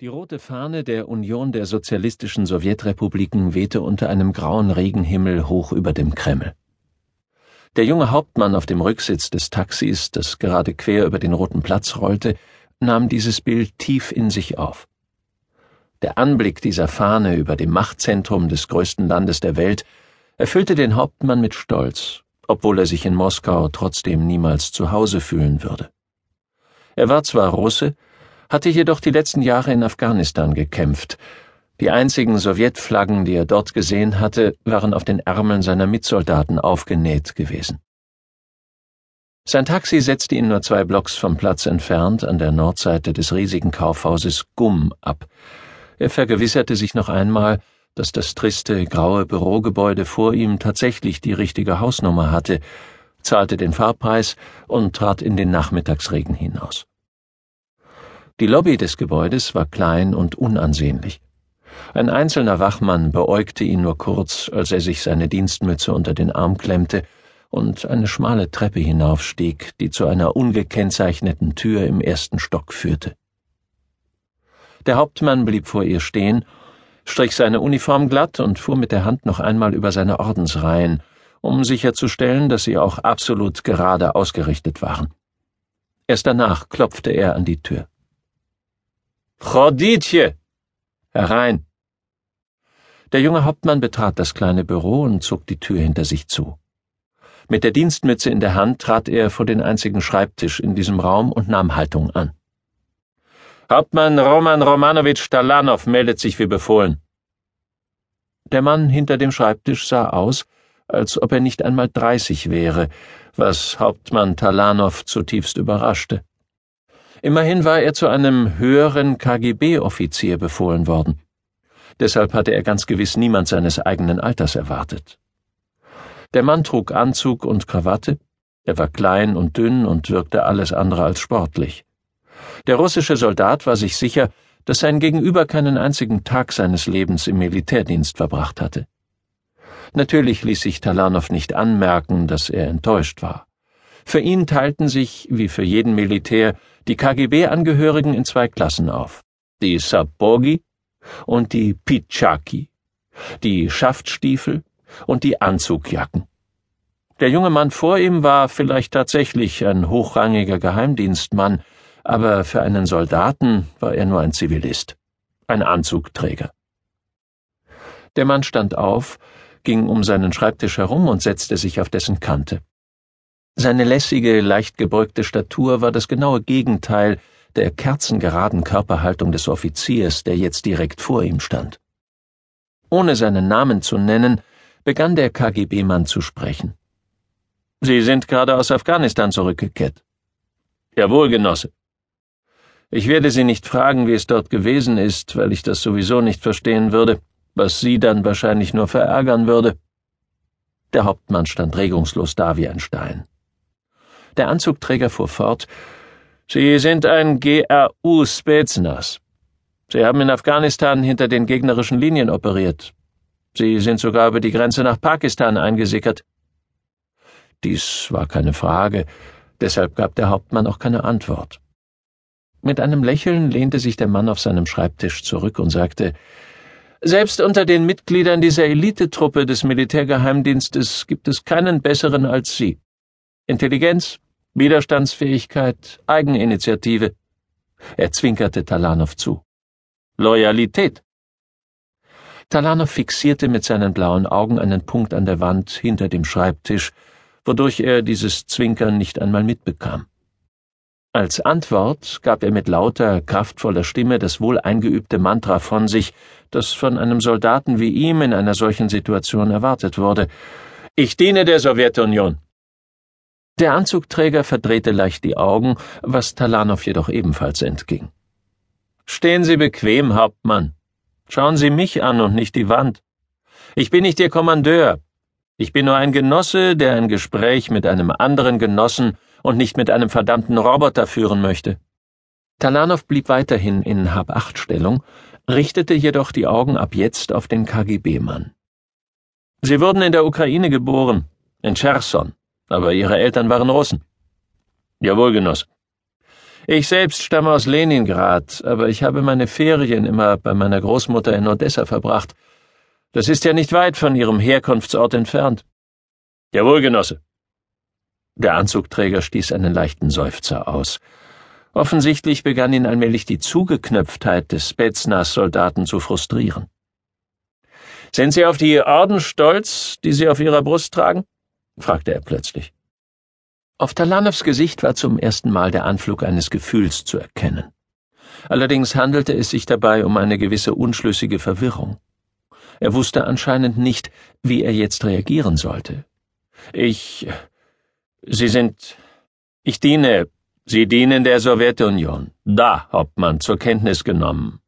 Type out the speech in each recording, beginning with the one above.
Die rote Fahne der Union der sozialistischen Sowjetrepubliken wehte unter einem grauen Regenhimmel hoch über dem Kreml. Der junge Hauptmann auf dem Rücksitz des Taxis, das gerade quer über den roten Platz rollte, nahm dieses Bild tief in sich auf. Der Anblick dieser Fahne über dem Machtzentrum des größten Landes der Welt erfüllte den Hauptmann mit Stolz, obwohl er sich in Moskau trotzdem niemals zu Hause fühlen würde. Er war zwar Russe, hatte jedoch die letzten Jahre in Afghanistan gekämpft. Die einzigen Sowjetflaggen, die er dort gesehen hatte, waren auf den Ärmeln seiner Mitsoldaten aufgenäht gewesen. Sein Taxi setzte ihn nur zwei Blocks vom Platz entfernt an der Nordseite des riesigen Kaufhauses Gumm ab. Er vergewisserte sich noch einmal, dass das triste, graue Bürogebäude vor ihm tatsächlich die richtige Hausnummer hatte, zahlte den Fahrpreis und trat in den Nachmittagsregen hinaus. Die Lobby des Gebäudes war klein und unansehnlich. Ein einzelner Wachmann beäugte ihn nur kurz, als er sich seine Dienstmütze unter den Arm klemmte und eine schmale Treppe hinaufstieg, die zu einer ungekennzeichneten Tür im ersten Stock führte. Der Hauptmann blieb vor ihr stehen, strich seine Uniform glatt und fuhr mit der Hand noch einmal über seine Ordensreihen, um sicherzustellen, dass sie auch absolut gerade ausgerichtet waren. Erst danach klopfte er an die Tür. Choditje! Herein! Der junge Hauptmann betrat das kleine Büro und zog die Tür hinter sich zu. Mit der Dienstmütze in der Hand trat er vor den einzigen Schreibtisch in diesem Raum und nahm Haltung an. Hauptmann Roman Romanowitsch Talanow meldet sich wie befohlen. Der Mann hinter dem Schreibtisch sah aus, als ob er nicht einmal dreißig wäre, was Hauptmann Talanow zutiefst überraschte. Immerhin war er zu einem höheren KGB-Offizier befohlen worden. Deshalb hatte er ganz gewiss niemand seines eigenen Alters erwartet. Der Mann trug Anzug und Krawatte, er war klein und dünn und wirkte alles andere als sportlich. Der russische Soldat war sich sicher, dass sein Gegenüber keinen einzigen Tag seines Lebens im Militärdienst verbracht hatte. Natürlich ließ sich Talanow nicht anmerken, dass er enttäuscht war. Für ihn teilten sich, wie für jeden Militär, die KGB-Angehörigen in zwei Klassen auf. Die Sabogi und die Pichaki, die Schaftstiefel und die Anzugjacken. Der junge Mann vor ihm war vielleicht tatsächlich ein hochrangiger Geheimdienstmann, aber für einen Soldaten war er nur ein Zivilist, ein Anzugträger. Der Mann stand auf, ging um seinen Schreibtisch herum und setzte sich auf dessen Kante. Seine lässige, leicht gebeugte Statur war das genaue Gegenteil der kerzengeraden Körperhaltung des Offiziers, der jetzt direkt vor ihm stand. Ohne seinen Namen zu nennen, begann der KGB-Mann zu sprechen. Sie sind gerade aus Afghanistan zurückgekehrt. Jawohl, Genosse. Ich werde Sie nicht fragen, wie es dort gewesen ist, weil ich das sowieso nicht verstehen würde, was Sie dann wahrscheinlich nur verärgern würde. Der Hauptmann stand regungslos da wie ein Stein. Der Anzugträger fuhr fort. Sie sind ein GRU Spetsnaz. Sie haben in Afghanistan hinter den gegnerischen Linien operiert. Sie sind sogar über die Grenze nach Pakistan eingesickert. Dies war keine Frage, deshalb gab der Hauptmann auch keine Antwort. Mit einem Lächeln lehnte sich der Mann auf seinem Schreibtisch zurück und sagte Selbst unter den Mitgliedern dieser Elitetruppe des Militärgeheimdienstes gibt es keinen besseren als Sie. Intelligenz, Widerstandsfähigkeit, Eigeninitiative. Er zwinkerte Talanow zu. Loyalität. Talanow fixierte mit seinen blauen Augen einen Punkt an der Wand hinter dem Schreibtisch, wodurch er dieses Zwinkern nicht einmal mitbekam. Als Antwort gab er mit lauter, kraftvoller Stimme das wohl eingeübte Mantra von sich, das von einem Soldaten wie ihm in einer solchen Situation erwartet wurde. Ich diene der Sowjetunion. Der Anzugträger verdrehte leicht die Augen, was Talanow jedoch ebenfalls entging. Stehen Sie bequem, Hauptmann. Schauen Sie mich an und nicht die Wand. Ich bin nicht Ihr Kommandeur. Ich bin nur ein Genosse, der ein Gespräch mit einem anderen Genossen und nicht mit einem verdammten Roboter führen möchte. Talanow blieb weiterhin in Hab-Acht-Stellung, richtete jedoch die Augen ab jetzt auf den KGB-Mann. Sie wurden in der Ukraine geboren, in Cherson. Aber Ihre Eltern waren Russen. Jawohl, Genoss. Ich selbst stamme aus Leningrad, aber ich habe meine Ferien immer bei meiner Großmutter in Odessa verbracht. Das ist ja nicht weit von Ihrem Herkunftsort entfernt. Jawohl, Genosse. Der Anzugträger stieß einen leichten Seufzer aus. Offensichtlich begann ihn allmählich die Zugeknöpftheit des Spetsnaz-Soldaten zu frustrieren. Sind Sie auf die Orden stolz, die Sie auf Ihrer Brust tragen? Fragte er plötzlich. Auf Talanows Gesicht war zum ersten Mal der Anflug eines Gefühls zu erkennen. Allerdings handelte es sich dabei um eine gewisse unschlüssige Verwirrung. Er wusste anscheinend nicht, wie er jetzt reagieren sollte. Ich. Sie sind. Ich diene. Sie dienen der Sowjetunion. Da, Hauptmann, zur Kenntnis genommen.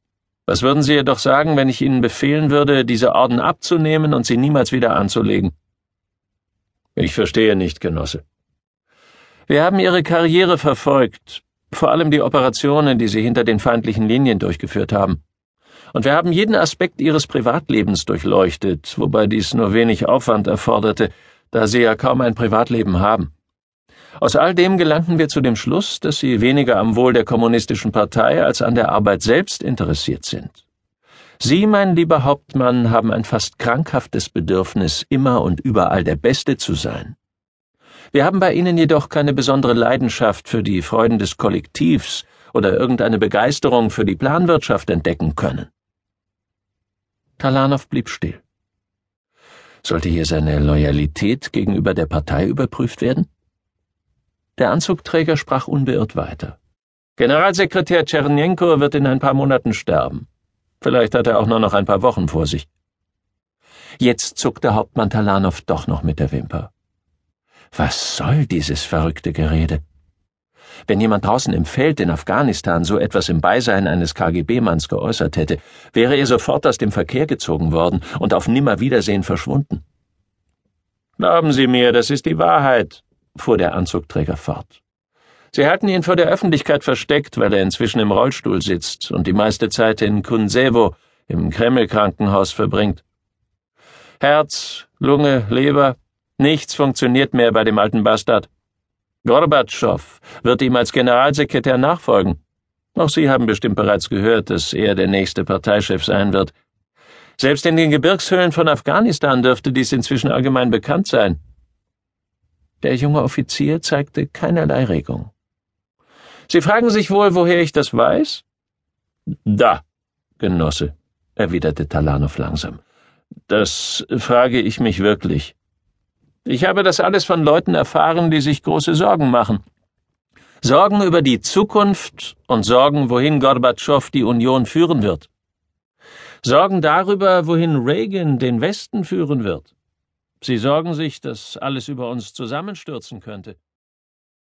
Was würden Sie jedoch sagen, wenn ich Ihnen befehlen würde, diese Orden abzunehmen und sie niemals wieder anzulegen? Ich verstehe nicht, Genosse. Wir haben Ihre Karriere verfolgt, vor allem die Operationen, die Sie hinter den feindlichen Linien durchgeführt haben. Und wir haben jeden Aspekt Ihres Privatlebens durchleuchtet, wobei dies nur wenig Aufwand erforderte, da Sie ja kaum ein Privatleben haben. Aus all dem gelangten wir zu dem Schluss, dass Sie weniger am Wohl der kommunistischen Partei als an der Arbeit selbst interessiert sind. Sie, mein lieber Hauptmann, haben ein fast krankhaftes Bedürfnis, immer und überall der Beste zu sein. Wir haben bei Ihnen jedoch keine besondere Leidenschaft für die Freuden des Kollektivs oder irgendeine Begeisterung für die Planwirtschaft entdecken können. Talanow blieb still. Sollte hier seine Loyalität gegenüber der Partei überprüft werden? Der Anzugträger sprach unbeirrt weiter. Generalsekretär Tschernjenko wird in ein paar Monaten sterben. Vielleicht hat er auch nur noch ein paar Wochen vor sich. Jetzt zuckte Hauptmann Talanow doch noch mit der Wimper. Was soll dieses verrückte Gerede? Wenn jemand draußen im Feld in Afghanistan so etwas im Beisein eines KGB-Manns geäußert hätte, wäre er sofort aus dem Verkehr gezogen worden und auf Nimmerwiedersehen verschwunden. Glauben Sie mir, das ist die Wahrheit, fuhr der Anzugträger fort. Sie halten ihn vor der Öffentlichkeit versteckt, weil er inzwischen im Rollstuhl sitzt und die meiste Zeit in Kunsevo, im Kreml-Krankenhaus, verbringt. Herz, Lunge, Leber, Nichts funktioniert mehr bei dem alten Bastard. Gorbatschow wird ihm als Generalsekretär nachfolgen. Auch Sie haben bestimmt bereits gehört, dass er der nächste Parteichef sein wird. Selbst in den Gebirgshöhlen von Afghanistan dürfte dies inzwischen allgemein bekannt sein. Der junge Offizier zeigte keinerlei Regung. Sie fragen sich wohl, woher ich das weiß? Da, Genosse, erwiderte Talanow langsam. Das frage ich mich wirklich. Ich habe das alles von Leuten erfahren, die sich große Sorgen machen. Sorgen über die Zukunft und Sorgen, wohin Gorbatschow die Union führen wird. Sorgen darüber, wohin Reagan den Westen führen wird. Sie sorgen sich, dass alles über uns zusammenstürzen könnte.